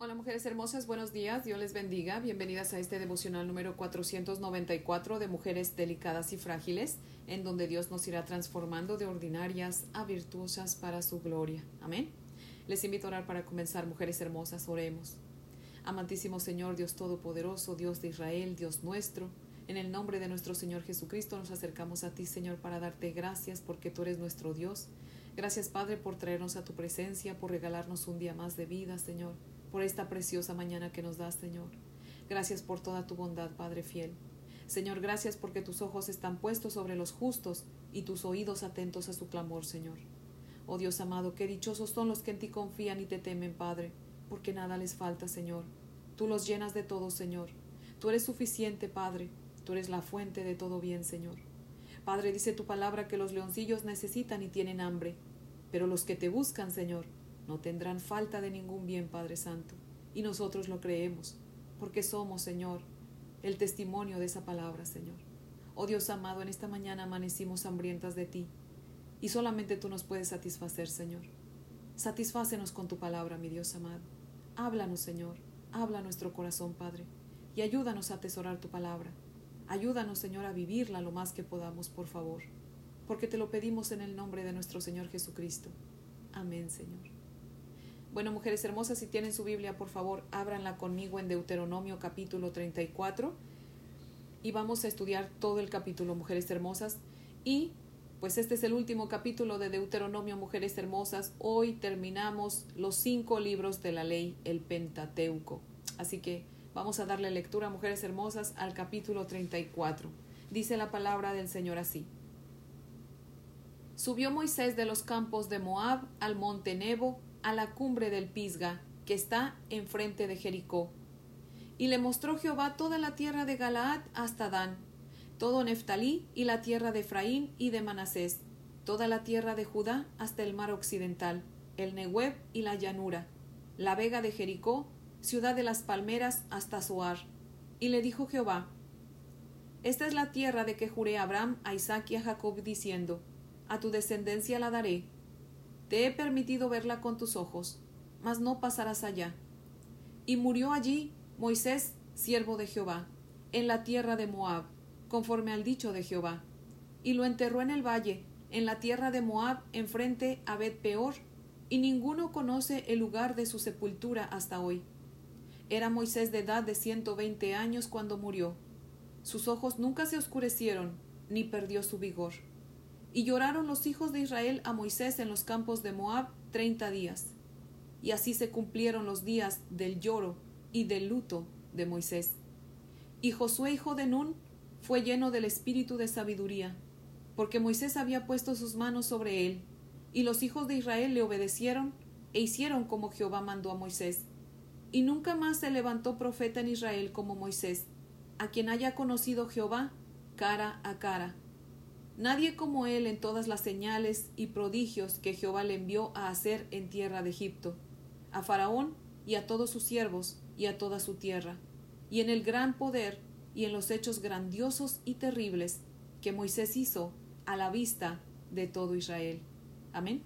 Hola mujeres hermosas, buenos días, Dios les bendiga. Bienvenidas a este devocional número 494 de Mujeres Delicadas y Frágiles, en donde Dios nos irá transformando de ordinarias a virtuosas para su gloria. Amén. Les invito a orar para comenzar, mujeres hermosas, oremos. Amantísimo Señor, Dios Todopoderoso, Dios de Israel, Dios nuestro, en el nombre de nuestro Señor Jesucristo nos acercamos a ti, Señor, para darte gracias porque tú eres nuestro Dios. Gracias, Padre, por traernos a tu presencia, por regalarnos un día más de vida, Señor por esta preciosa mañana que nos das, Señor. Gracias por toda tu bondad, Padre fiel. Señor, gracias porque tus ojos están puestos sobre los justos y tus oídos atentos a su clamor, Señor. Oh Dios amado, qué dichosos son los que en ti confían y te temen, Padre, porque nada les falta, Señor. Tú los llenas de todo, Señor. Tú eres suficiente, Padre. Tú eres la fuente de todo bien, Señor. Padre, dice tu palabra que los leoncillos necesitan y tienen hambre, pero los que te buscan, Señor, no tendrán falta de ningún bien, Padre Santo. Y nosotros lo creemos, porque somos, Señor, el testimonio de esa palabra, Señor. Oh Dios amado, en esta mañana amanecimos hambrientas de ti, y solamente tú nos puedes satisfacer, Señor. Satisfácenos con tu palabra, mi Dios amado. Háblanos, Señor, habla nuestro corazón, Padre, y ayúdanos a atesorar tu palabra. Ayúdanos, Señor, a vivirla lo más que podamos, por favor, porque te lo pedimos en el nombre de nuestro Señor Jesucristo. Amén, Señor. Bueno, mujeres hermosas, si tienen su Biblia, por favor, ábranla conmigo en Deuteronomio capítulo 34 y vamos a estudiar todo el capítulo, mujeres hermosas. Y pues este es el último capítulo de Deuteronomio, mujeres hermosas. Hoy terminamos los cinco libros de la ley, el Pentateuco. Así que vamos a darle lectura, mujeres hermosas, al capítulo 34. Dice la palabra del Señor así. Subió Moisés de los campos de Moab al monte Nebo a la cumbre del Pisga, que está enfrente de Jericó. Y le mostró Jehová toda la tierra de Galaad hasta Dan, todo Neftalí y la tierra de Efraín y de Manasés, toda la tierra de Judá hasta el mar occidental, el Nehueb y la llanura, la vega de Jericó, ciudad de las palmeras hasta Zoar. Y le dijo Jehová, Esta es la tierra de que juré a Abraham, a Isaac y a Jacob, diciendo, A tu descendencia la daré, te he permitido verla con tus ojos, mas no pasarás allá. Y murió allí Moisés, siervo de Jehová, en la tierra de Moab, conforme al dicho de Jehová, y lo enterró en el valle, en la tierra de Moab, enfrente a Bet Peor, y ninguno conoce el lugar de su sepultura hasta hoy. Era Moisés de edad de ciento veinte años cuando murió. Sus ojos nunca se oscurecieron, ni perdió su vigor. Y lloraron los hijos de Israel a Moisés en los campos de Moab treinta días. Y así se cumplieron los días del lloro y del luto de Moisés. Y Josué, hijo de Nun, fue lleno del espíritu de sabiduría, porque Moisés había puesto sus manos sobre él, y los hijos de Israel le obedecieron e hicieron como Jehová mandó a Moisés. Y nunca más se levantó profeta en Israel como Moisés, a quien haya conocido Jehová cara a cara Nadie como él en todas las señales y prodigios que Jehová le envió a hacer en tierra de Egipto, a Faraón y a todos sus siervos y a toda su tierra, y en el gran poder y en los hechos grandiosos y terribles que Moisés hizo a la vista de todo Israel. Amén.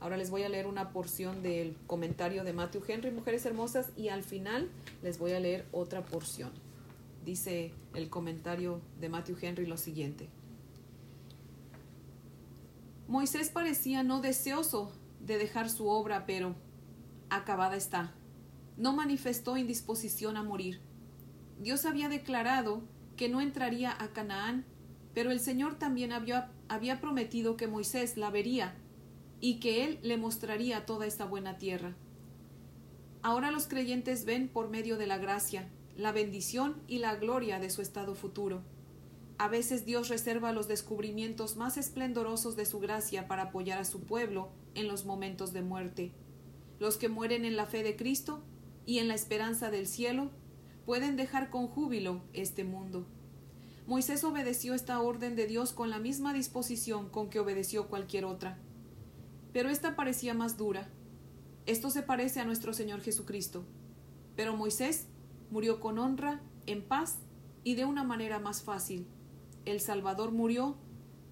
Ahora les voy a leer una porción del comentario de Matthew Henry, Mujeres Hermosas, y al final les voy a leer otra porción. Dice el comentario de Matthew Henry lo siguiente. Moisés parecía no deseoso de dejar su obra, pero acabada está. No manifestó indisposición a morir. Dios había declarado que no entraría a Canaán, pero el Señor también había, había prometido que Moisés la vería y que él le mostraría toda esta buena tierra. Ahora los creyentes ven por medio de la gracia la bendición y la gloria de su estado futuro. A veces Dios reserva los descubrimientos más esplendorosos de su gracia para apoyar a su pueblo en los momentos de muerte. Los que mueren en la fe de Cristo y en la esperanza del cielo pueden dejar con júbilo este mundo. Moisés obedeció esta orden de Dios con la misma disposición con que obedeció cualquier otra. Pero esta parecía más dura. Esto se parece a nuestro Señor Jesucristo. Pero Moisés murió con honra, en paz y de una manera más fácil el Salvador murió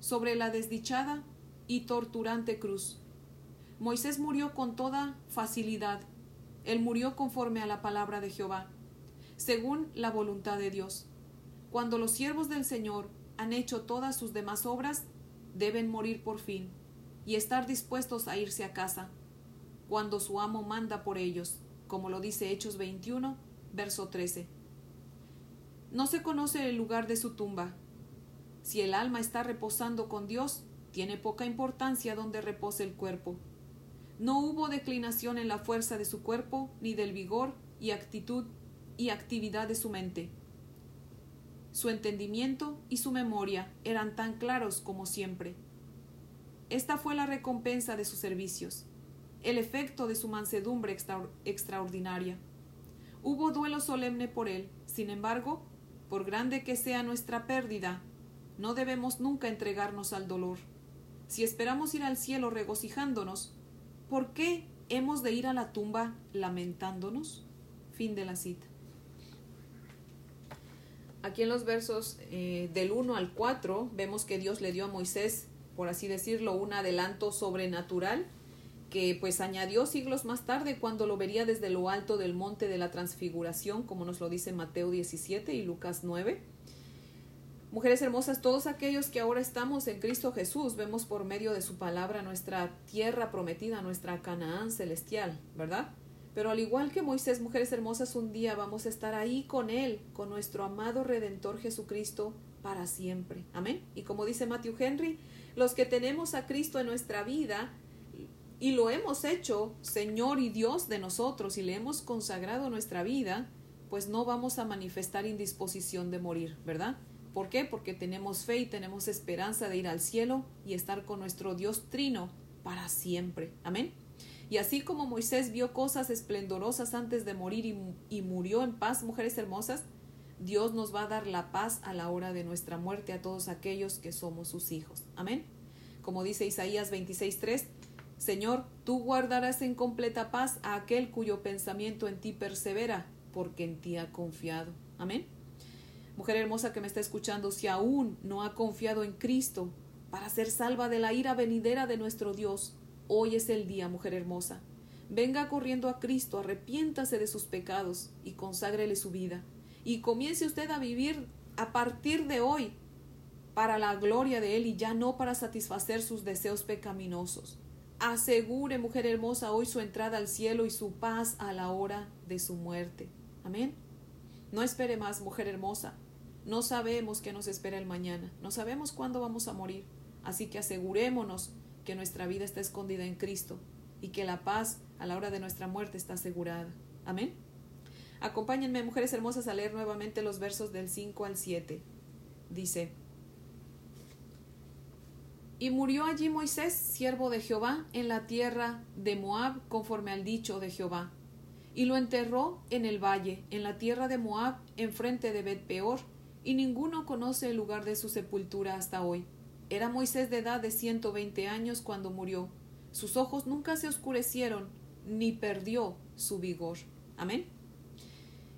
sobre la desdichada y torturante cruz. Moisés murió con toda facilidad, Él murió conforme a la palabra de Jehová, según la voluntad de Dios. Cuando los siervos del Señor han hecho todas sus demás obras, deben morir por fin y estar dispuestos a irse a casa, cuando su amo manda por ellos, como lo dice Hechos 21, verso 13. No se conoce el lugar de su tumba. Si el alma está reposando con Dios, tiene poca importancia donde repose el cuerpo. No hubo declinación en la fuerza de su cuerpo, ni del vigor y actitud y actividad de su mente. Su entendimiento y su memoria eran tan claros como siempre. Esta fue la recompensa de sus servicios, el efecto de su mansedumbre extraordinaria. Hubo duelo solemne por él, sin embargo, por grande que sea nuestra pérdida, no debemos nunca entregarnos al dolor. Si esperamos ir al cielo regocijándonos, ¿por qué hemos de ir a la tumba lamentándonos? Fin de la cita. Aquí en los versos eh, del 1 al 4 vemos que Dios le dio a Moisés, por así decirlo, un adelanto sobrenatural que pues añadió siglos más tarde cuando lo vería desde lo alto del monte de la transfiguración, como nos lo dice Mateo 17 y Lucas 9. Mujeres hermosas, todos aquellos que ahora estamos en Cristo Jesús, vemos por medio de su palabra nuestra tierra prometida, nuestra Canaán celestial, ¿verdad? Pero al igual que Moisés, mujeres hermosas, un día vamos a estar ahí con Él, con nuestro amado Redentor Jesucristo, para siempre. Amén. Y como dice Matthew Henry, los que tenemos a Cristo en nuestra vida, y lo hemos hecho Señor y Dios de nosotros y le hemos consagrado nuestra vida, pues no vamos a manifestar indisposición de morir, ¿verdad? ¿Por qué? Porque tenemos fe y tenemos esperanza de ir al cielo y estar con nuestro Dios trino para siempre. Amén. Y así como Moisés vio cosas esplendorosas antes de morir y, y, murió en paz, mujeres hermosas, Dios nos va a dar la paz a la hora de nuestra muerte a todos aquellos que somos sus hijos. Amén. Como dice Isaías 26.3, Señor, tú guardarás en completa paz a aquel cuyo pensamiento en ti persevera, porque en ti ha confiado. Amén. Mujer hermosa que me está escuchando, si aún no ha confiado en Cristo para ser salva de la ira venidera de nuestro Dios, hoy es el día, mujer hermosa. Venga corriendo a Cristo, arrepiéntase de sus pecados y conságrele su vida. Y comience usted a vivir a partir de hoy para la gloria de Él y ya no para satisfacer sus deseos pecaminosos. Asegure, mujer hermosa, hoy su entrada al cielo y su paz a la hora de su muerte. Amén. No espere más, mujer hermosa. No sabemos qué nos espera el mañana. No sabemos cuándo vamos a morir. Así que asegurémonos que nuestra vida está escondida en Cristo y que la paz a la hora de nuestra muerte está asegurada. Amén. Acompáñenme, mujeres hermosas, a leer nuevamente los versos del 5 al 7. Dice, y murió allí Moisés, siervo de Jehová, en la tierra de Moab, conforme al dicho de Jehová. Y lo enterró en el valle, en la tierra de Moab, enfrente de Bet Peor, y ninguno conoce el lugar de su sepultura hasta hoy. Era Moisés de edad de ciento veinte años cuando murió. Sus ojos nunca se oscurecieron, ni perdió su vigor. Amén.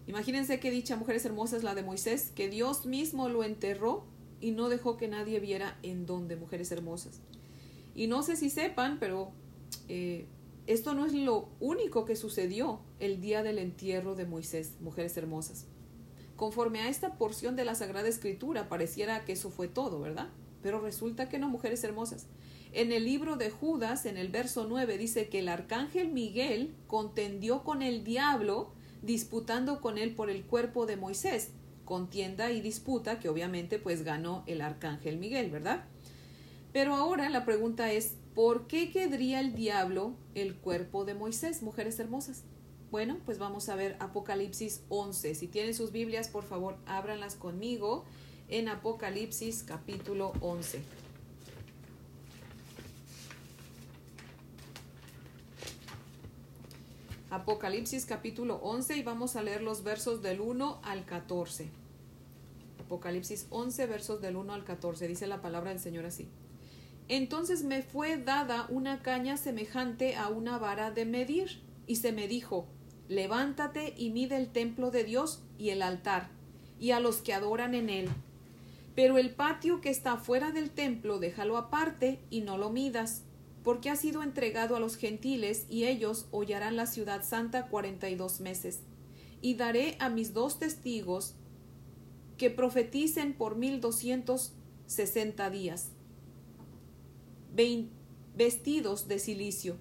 Imagínense qué dicha, mujeres hermosas, la de Moisés, que Dios mismo lo enterró y no dejó que nadie viera en dónde, mujeres hermosas. Y no sé si sepan, pero eh, esto no es lo único que sucedió el día del entierro de Moisés, mujeres hermosas. Conforme a esta porción de la Sagrada Escritura, pareciera que eso fue todo, ¿verdad? Pero resulta que no, mujeres hermosas. En el libro de Judas, en el verso 9, dice que el arcángel Miguel contendió con el diablo, disputando con él por el cuerpo de Moisés contienda y disputa que obviamente pues ganó el arcángel Miguel, ¿verdad? Pero ahora la pregunta es, ¿por qué querría el diablo el cuerpo de Moisés, mujeres hermosas? Bueno, pues vamos a ver Apocalipsis 11. Si tienen sus Biblias, por favor, ábranlas conmigo en Apocalipsis capítulo 11. Apocalipsis capítulo 11 y vamos a leer los versos del 1 al 14. Apocalipsis 11 versos del 1 al 14 dice la palabra del Señor así. Entonces me fue dada una caña semejante a una vara de medir y se me dijo, levántate y mide el templo de Dios y el altar y a los que adoran en él. Pero el patio que está fuera del templo déjalo aparte y no lo midas porque ha sido entregado a los gentiles y ellos hollarán la ciudad santa cuarenta y dos meses. Y daré a mis dos testigos que profeticen por mil doscientos sesenta días, vestidos de silicio.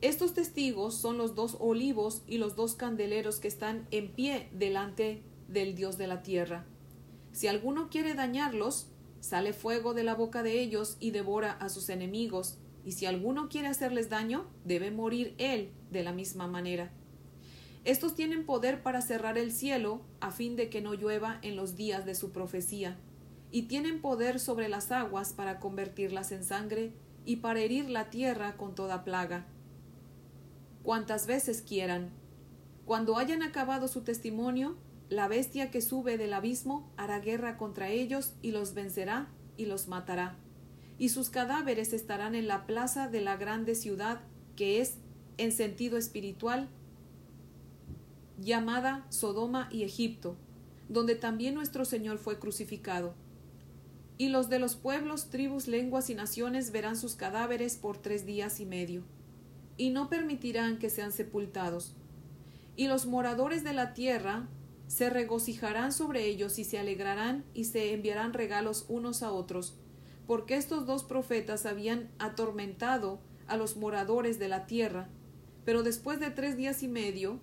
Estos testigos son los dos olivos y los dos candeleros que están en pie delante del Dios de la tierra. Si alguno quiere dañarlos, sale fuego de la boca de ellos y devora a sus enemigos, y si alguno quiere hacerles daño, debe morir él de la misma manera. Estos tienen poder para cerrar el cielo a fin de que no llueva en los días de su profecía, y tienen poder sobre las aguas para convertirlas en sangre y para herir la tierra con toda plaga. Cuantas veces quieran. Cuando hayan acabado su testimonio, la bestia que sube del abismo hará guerra contra ellos y los vencerá y los matará y sus cadáveres estarán en la plaza de la grande ciudad que es, en sentido espiritual, llamada Sodoma y Egipto, donde también nuestro Señor fue crucificado. Y los de los pueblos, tribus, lenguas y naciones verán sus cadáveres por tres días y medio, y no permitirán que sean sepultados. Y los moradores de la tierra se regocijarán sobre ellos y se alegrarán y se enviarán regalos unos a otros, porque estos dos profetas habían atormentado a los moradores de la tierra, pero después de tres días y medio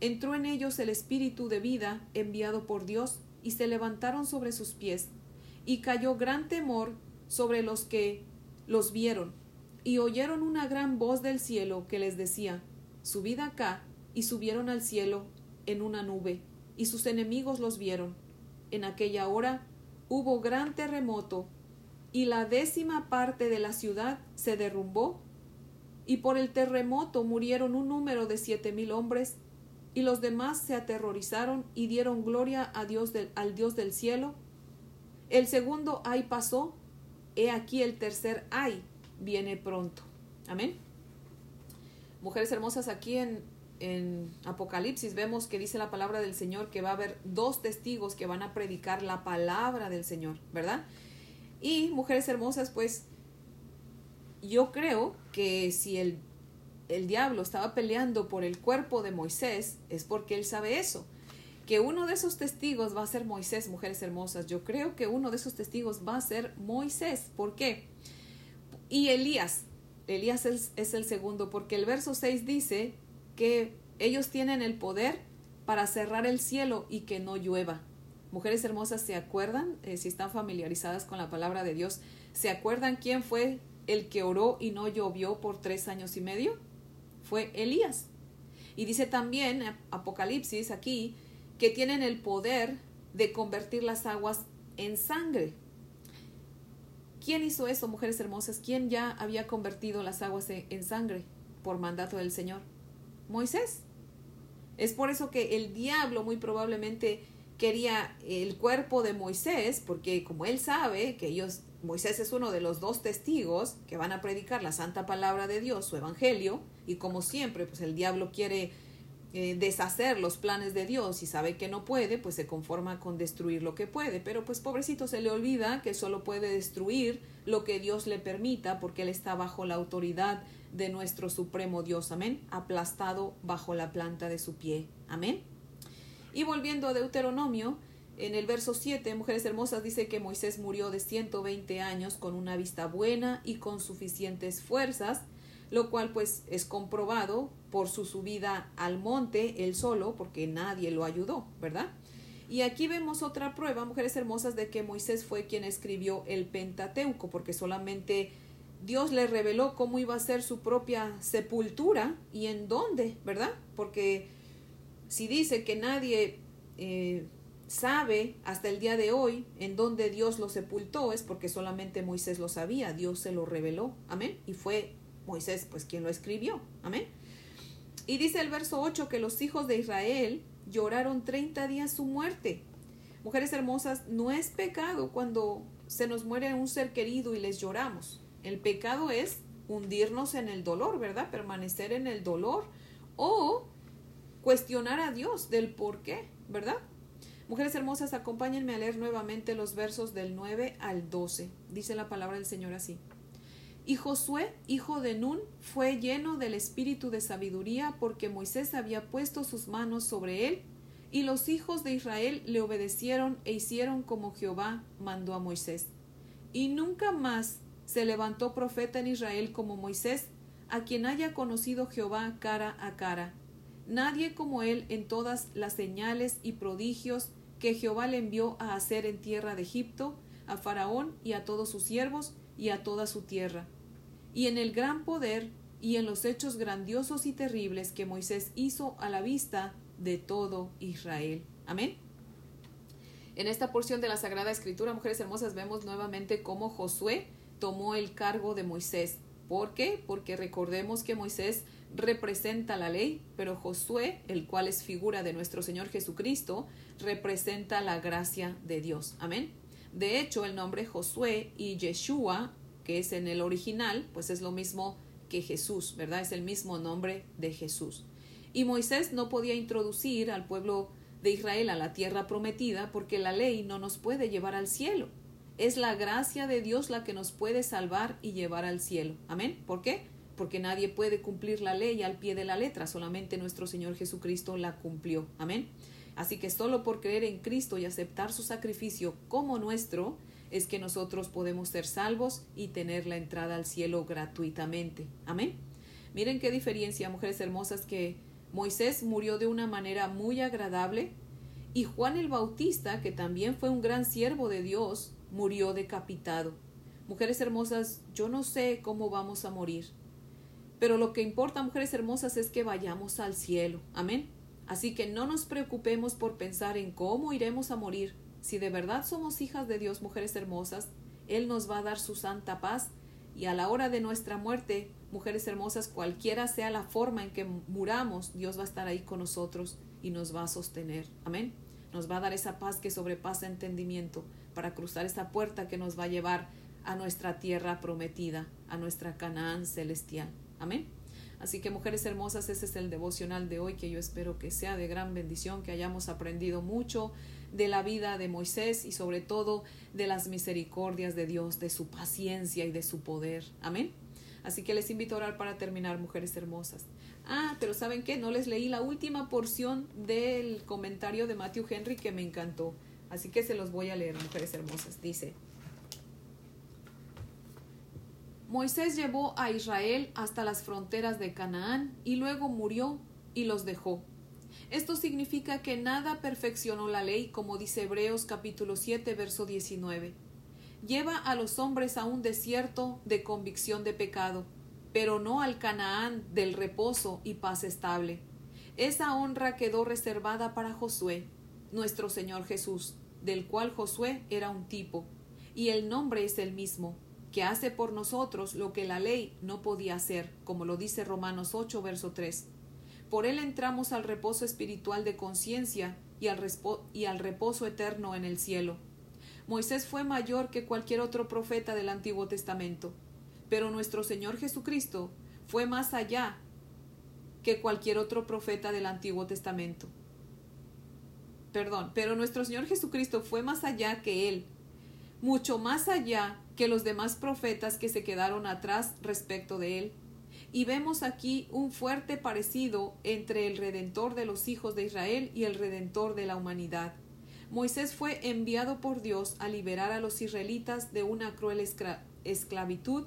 entró en ellos el espíritu de vida enviado por Dios, y se levantaron sobre sus pies, y cayó gran temor sobre los que los vieron, y oyeron una gran voz del cielo que les decía, Subid acá, y subieron al cielo en una nube, y sus enemigos los vieron. En aquella hora hubo gran terremoto, y la décima parte de la ciudad se derrumbó, y por el terremoto murieron un número de siete mil hombres, y los demás se aterrorizaron y dieron gloria a Dios al Dios del cielo. El segundo ay pasó, he aquí el tercer ay viene pronto. Amén. Mujeres hermosas, aquí en, en Apocalipsis vemos que dice la palabra del Señor que va a haber dos testigos que van a predicar la palabra del Señor, ¿verdad? Y mujeres hermosas, pues yo creo que si el, el diablo estaba peleando por el cuerpo de Moisés, es porque él sabe eso. Que uno de esos testigos va a ser Moisés, mujeres hermosas. Yo creo que uno de esos testigos va a ser Moisés. ¿Por qué? Y Elías. Elías es, el segundo, porque el verso 6 dice que ellos tienen el poder para cerrar el cielo y que no llueva. Mujeres hermosas, ¿se acuerdan? Eh, si están familiarizadas con la palabra de Dios, ¿se acuerdan quién fue el que oró y no llovió por tres años y medio? Fue Elías. Y dice también Apocalipsis aquí que tienen el poder de convertir las aguas en sangre. ¿Quién hizo eso, mujeres hermosas? ¿Quién ya había convertido las aguas en sangre por mandato del Señor? Moisés. Es por eso que el diablo muy probablemente quería el cuerpo de Moisés, porque como él sabe que ellos, Moisés es uno de los dos testigos que van a predicar la santa palabra de Dios, su evangelio, y como siempre, pues el diablo quiere eh, deshacer los planes de Dios y sabe que no puede, pues se conforma con destruir lo que puede, pero pues pobrecito se le olvida que solo puede destruir lo que Dios le permita, porque él está bajo la autoridad de nuestro supremo Dios, amén, aplastado bajo la planta de su pie, amén. Y volviendo a Deuteronomio, en el verso 7, Mujeres Hermosas dice que Moisés murió de 120 años con una vista buena y con suficientes fuerzas, lo cual pues es comprobado por su subida al monte él solo, porque nadie lo ayudó, ¿verdad? Y aquí vemos otra prueba, mujeres hermosas, de que Moisés fue quien escribió el Pentateuco, porque solamente Dios le reveló cómo iba a ser su propia sepultura y en dónde, ¿verdad? Porque si dice que nadie eh, sabe hasta el día de hoy en dónde Dios lo sepultó, es porque solamente Moisés lo sabía, Dios se lo reveló, amén, y fue Moisés pues quien lo escribió, amén. Y dice el verso 8 que los hijos de Israel lloraron 30 días su muerte. Mujeres hermosas, no es pecado cuando se nos muere un ser querido y les lloramos. El pecado es hundirnos en el dolor, ¿verdad? Permanecer en el dolor o cuestionar a Dios del por qué, ¿verdad? Mujeres hermosas, acompáñenme a leer nuevamente los versos del 9 al 12. Dice la palabra del Señor así. Y Josué, hijo de Nun, fue lleno del espíritu de sabiduría porque Moisés había puesto sus manos sobre él, y los hijos de Israel le obedecieron e hicieron como Jehová mandó a Moisés. Y nunca más se levantó profeta en Israel como Moisés, a quien haya conocido Jehová cara a cara. Nadie como él en todas las señales y prodigios que Jehová le envió a hacer en tierra de Egipto, a Faraón y a todos sus siervos y a toda su tierra y en el gran poder y en los hechos grandiosos y terribles que Moisés hizo a la vista de todo Israel. Amén. En esta porción de la Sagrada Escritura, mujeres hermosas, vemos nuevamente cómo Josué tomó el cargo de Moisés. ¿Por qué? Porque recordemos que Moisés representa la ley, pero Josué, el cual es figura de nuestro Señor Jesucristo, representa la gracia de Dios. Amén. De hecho, el nombre Josué y Yeshua que es en el original, pues es lo mismo que Jesús, ¿verdad? Es el mismo nombre de Jesús. Y Moisés no podía introducir al pueblo de Israel a la tierra prometida porque la ley no nos puede llevar al cielo. Es la gracia de Dios la que nos puede salvar y llevar al cielo. Amén. ¿Por qué? Porque nadie puede cumplir la ley al pie de la letra, solamente nuestro Señor Jesucristo la cumplió. Amén. Así que solo por creer en Cristo y aceptar su sacrificio como nuestro, es que nosotros podemos ser salvos y tener la entrada al cielo gratuitamente. Amén. Miren qué diferencia, mujeres hermosas, que Moisés murió de una manera muy agradable y Juan el Bautista, que también fue un gran siervo de Dios, murió decapitado. Mujeres hermosas, yo no sé cómo vamos a morir, pero lo que importa, mujeres hermosas, es que vayamos al cielo. Amén. Así que no nos preocupemos por pensar en cómo iremos a morir, si de verdad somos hijas de Dios, mujeres hermosas, Él nos va a dar su santa paz y a la hora de nuestra muerte, mujeres hermosas, cualquiera sea la forma en que muramos, Dios va a estar ahí con nosotros y nos va a sostener. Amén. Nos va a dar esa paz que sobrepasa entendimiento para cruzar esa puerta que nos va a llevar a nuestra tierra prometida, a nuestra Canaán celestial. Amén. Así que mujeres hermosas, ese es el devocional de hoy que yo espero que sea de gran bendición, que hayamos aprendido mucho de la vida de Moisés y sobre todo de las misericordias de Dios, de su paciencia y de su poder. Amén. Así que les invito a orar para terminar, mujeres hermosas. Ah, pero ¿saben qué? No les leí la última porción del comentario de Matthew Henry que me encantó. Así que se los voy a leer, mujeres hermosas. Dice, Moisés llevó a Israel hasta las fronteras de Canaán y luego murió y los dejó. Esto significa que nada perfeccionó la ley, como dice Hebreos capítulo 7, verso 19. Lleva a los hombres a un desierto de convicción de pecado, pero no al Canaán del reposo y paz estable. Esa honra quedó reservada para Josué, nuestro Señor Jesús, del cual Josué era un tipo, y el nombre es el mismo, que hace por nosotros lo que la ley no podía hacer, como lo dice Romanos 8, verso 3. Por él entramos al reposo espiritual de conciencia y, al reposo eterno en el cielo. Moisés fue mayor que cualquier otro profeta del Antiguo Testamento, pero nuestro Señor Jesucristo fue más allá que cualquier otro profeta del Antiguo Testamento. Perdón, pero nuestro Señor Jesucristo fue más allá que Él, mucho más allá que los demás profetas que se quedaron atrás respecto de Él. Y vemos aquí un fuerte parecido entre el Redentor de los hijos de Israel y el Redentor de la humanidad. Moisés fue enviado por Dios a liberar a los israelitas de una cruel esclavitud.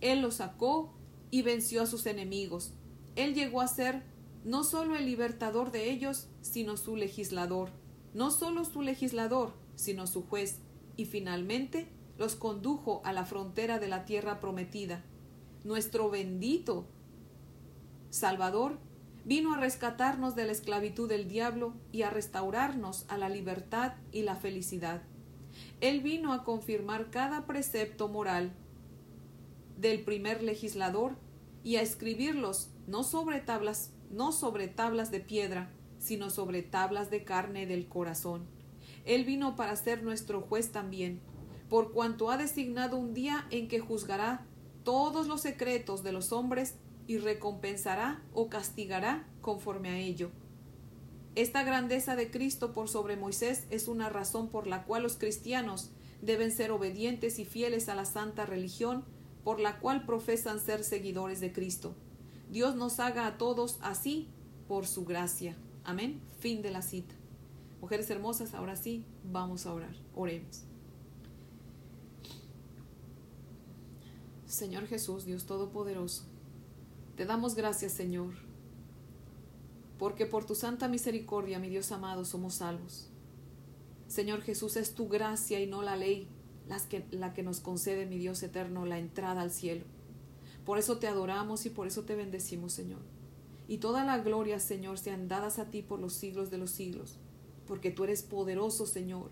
Él los sacó y venció a sus enemigos. Él llegó a ser no solo el libertador de ellos, sino su legislador. No solo su legislador, sino su juez. Y finalmente los condujo a la frontera de la tierra prometida nuestro bendito Salvador, vino a rescatarnos de la esclavitud del diablo y a restaurarnos a la libertad y la felicidad. Él vino a confirmar cada precepto moral del primer legislador y a escribirlos no sobre tablas, no sobre tablas de piedra, sino sobre tablas de carne del corazón. Él vino para ser nuestro juez también, por cuanto ha designado un día en que juzgará todos los secretos de los hombres y recompensará o castigará conforme a ello. Esta grandeza de Cristo por sobre Moisés es una razón por la cual los cristianos deben ser obedientes y fieles a la santa religión por la cual profesan ser seguidores de Cristo. Dios nos haga a todos así por su gracia. Amén. Fin de la cita. Mujeres hermosas, ahora sí, vamos a orar. Oremos. Señor Jesús, Dios Todopoderoso, te damos gracias, Señor, porque por tu santa misericordia, mi Dios amado, somos salvos. Señor Jesús, es tu gracia y no la ley que, la que nos concede, mi Dios eterno, la entrada al cielo. Por eso te adoramos y por eso te bendecimos, Señor. Y toda la gloria, Señor, sean dadas a ti por los siglos de los siglos, porque tú eres poderoso, Señor,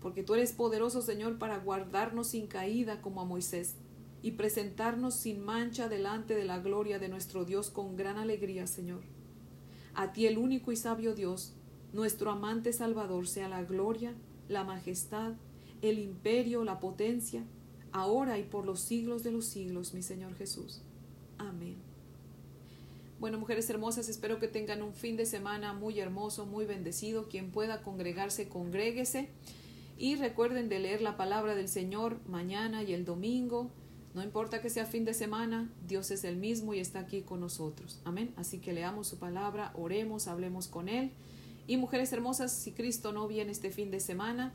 porque tú eres poderoso, Señor, para guardarnos sin caída como a Moisés y presentarnos sin mancha delante de la gloria de nuestro Dios con gran alegría, Señor. A ti el único y sabio Dios, nuestro amante Salvador, sea la gloria, la majestad, el imperio, la potencia, ahora y por los siglos de los siglos, mi Señor Jesús. Amén. Bueno, mujeres hermosas, espero que tengan un fin de semana muy hermoso, muy bendecido. Quien pueda congregarse, congréguese. Y recuerden de leer la palabra del Señor mañana y el domingo. No importa que sea fin de semana, Dios es el mismo y está aquí con nosotros. Amén. Así que leamos su palabra, oremos, hablemos con Él. Y mujeres hermosas, si Cristo no viene este fin de semana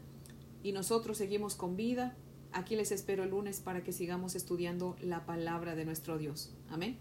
y nosotros seguimos con vida, aquí les espero el lunes para que sigamos estudiando la palabra de nuestro Dios. Amén.